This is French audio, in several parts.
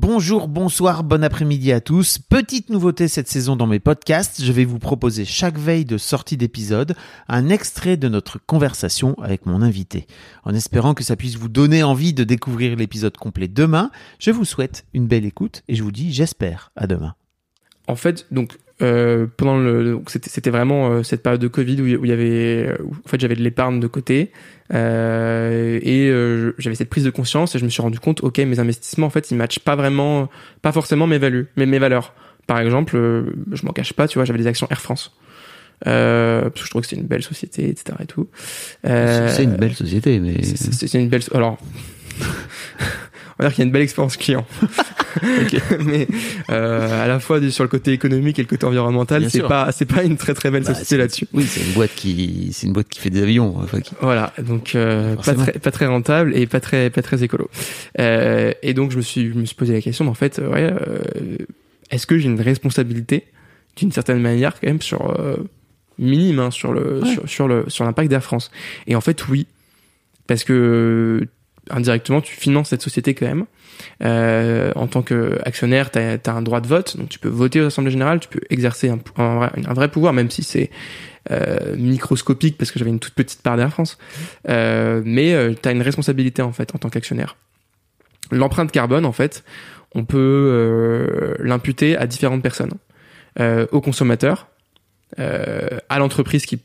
Bonjour, bonsoir, bon après-midi à tous. Petite nouveauté cette saison dans mes podcasts, je vais vous proposer chaque veille de sortie d'épisode un extrait de notre conversation avec mon invité. En espérant que ça puisse vous donner envie de découvrir l'épisode complet demain, je vous souhaite une belle écoute et je vous dis j'espère à demain. En fait, donc euh, pendant le, c'était, c'était vraiment euh, cette période de Covid où il y avait, où, en fait, j'avais de l'épargne de côté euh, et euh, j'avais cette prise de conscience et je me suis rendu compte, ok, mes investissements en fait, ils matchent pas vraiment, pas forcément mes values, mais mes valeurs. Par exemple, euh, je m'en cache pas, tu vois, j'avais des actions Air France. Euh, parce que je trouve que c'est une belle société, etc. et tout. Euh, C'est une belle société, mais c'est, une belle. Alors, on va dire qu'il y a une belle expérience client. Mais euh, à la fois sur le côté économique et le côté environnemental, c'est pas c'est pas une très très belle Bah, société là-dessus. Oui, c'est une boîte qui, c'est une boîte qui fait des avions. Enfin, qui- Voilà, donc euh, pas très pas très rentable et pas très pas très écolo. Euh, et donc je me suis je me suis posé la question, mais en fait, euh, ouais, euh, est-ce que j'ai une responsabilité d'une certaine manière quand même sur euh, minime hein, sur le Ouais. sur, sur le sur l'impact d'Air France? Et en fait, oui, parce que indirectement tu finances cette société quand même. Euh, en tant qu'actionnaire, tu as, un droit de vote, donc tu peux voter aux assemblées générales, tu peux exercer un, un vrai, un vrai pouvoir, même si c'est euh, microscopique parce que j'avais une toute petite part d'Air France. Euh, mais tu as une responsabilité en fait en tant qu'actionnaire. L'empreinte carbone, en fait, on peut euh, l'imputer à différentes personnes, euh, au consommateur, euh, à l'entreprise qui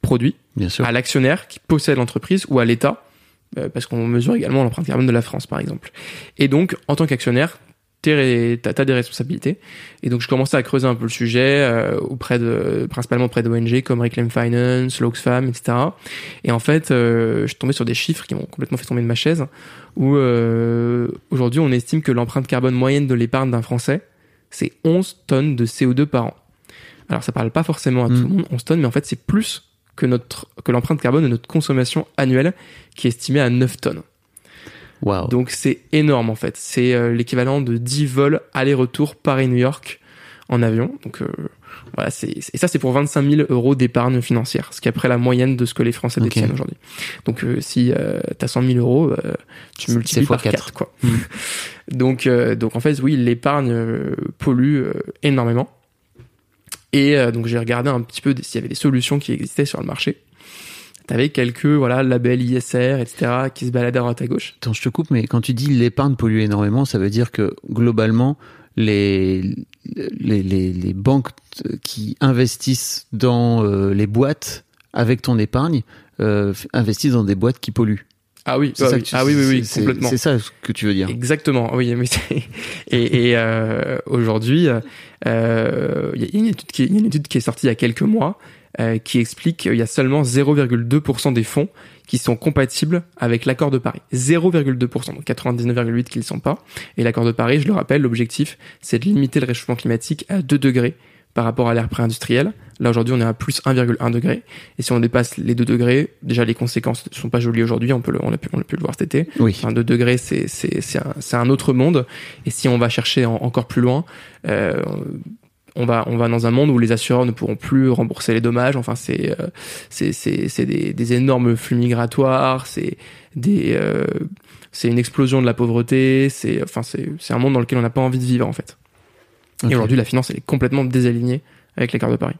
produit, Bien sûr. à l'actionnaire qui possède l'entreprise ou à l'État, euh, parce qu'on mesure également l'empreinte carbone de la France, par exemple. Et donc, en tant qu'actionnaire, t'as as des responsabilités. Et donc, je commençais à creuser un peu le sujet euh, auprès de, principalement auprès d'ONG comme Reclaim Finance, l'Oxfam, etc. Et en fait, euh, je suis tombé sur des chiffres qui m'ont complètement fait tomber de ma chaise, où euh, aujourd'hui, on estime que l'empreinte carbone moyenne de l'épargne d'un Français, c'est 11 tonnes de CO2 par an. Alors, ça parle pas forcément à tout Mm. le monde, 11 tonnes, mais en fait, c'est plus que notre que l'empreinte carbone de notre consommation annuelle qui est estimée à 9 tonnes. Waouh. Donc c'est énorme en fait. C'est euh, l'équivalent de 10 vols aller-retour Paris-New York en avion. Donc euh, voilà, c'est et ça c'est pour 25 000 euros d'épargne financière, ce qui est après la moyenne de ce que les Français Ok. détiennent aujourd'hui. Donc euh, si euh, t'as 100 000 euros, tu multiplies par fois 4 quatre. quoi. Mm. donc donc en fait oui, l'épargne pollue énormément. Et euh, donc j'ai regardé un petit peu s'il y avait des solutions qui existaient sur le marché. T'avais quelques voilà labels ISR etc qui se baladaient à droite à gauche. Attends, je te coupe, mais quand tu dis l'épargne pollue énormément, ça veut dire que globalement, les, les, les, les banques qui investissent dans euh, les boîtes avec ton épargne euh, investissent dans des boîtes qui polluent. Ah oui, C'est ah ça oui, que tu- ah oui, oui, oui, complètement. C'est ça ce que tu veux dire. Exactement, oui. Mais et et euh, aujourd'hui, euh, il y a une étude qui est, il y a une étude qui est sortie il y a quelques mois euh, qui explique qu'il y a seulement 0,2% des fonds qui sont compatibles avec l'accord de Paris. 0,2%, donc 99,8 qui ne le sont pas. Et l'accord de Paris, je le rappelle, l'objectif, c'est de limiter le réchauffement climatique à 2 degrés par rapport à l'ère pré-industrielle. Là, aujourd'hui, on est à plus 1,1 degré. Et si on dépasse les 2 degrés, déjà, les conséquences ne sont pas jolies aujourd'hui. On peut le, on a pu, on a pu le voir cet été. Oui. Enfin, 2 degrés, c'est, c'est, c'est, un, c'est un autre monde. Et si on va chercher en- encore plus loin, euh, on va, on va dans un monde où les assureurs ne pourront plus rembourser les dommages. Enfin, c'est, euh, c'est, c'est, c'est des, des énormes flux migratoires. C'est des, euh, c'est une explosion de la pauvreté. C'est, enfin, c'est, c'est un monde dans lequel on n'a pas envie de vivre, en fait. Et aujourd'hui, la finance, elle est complètement désalignée avec l'accord de Paris.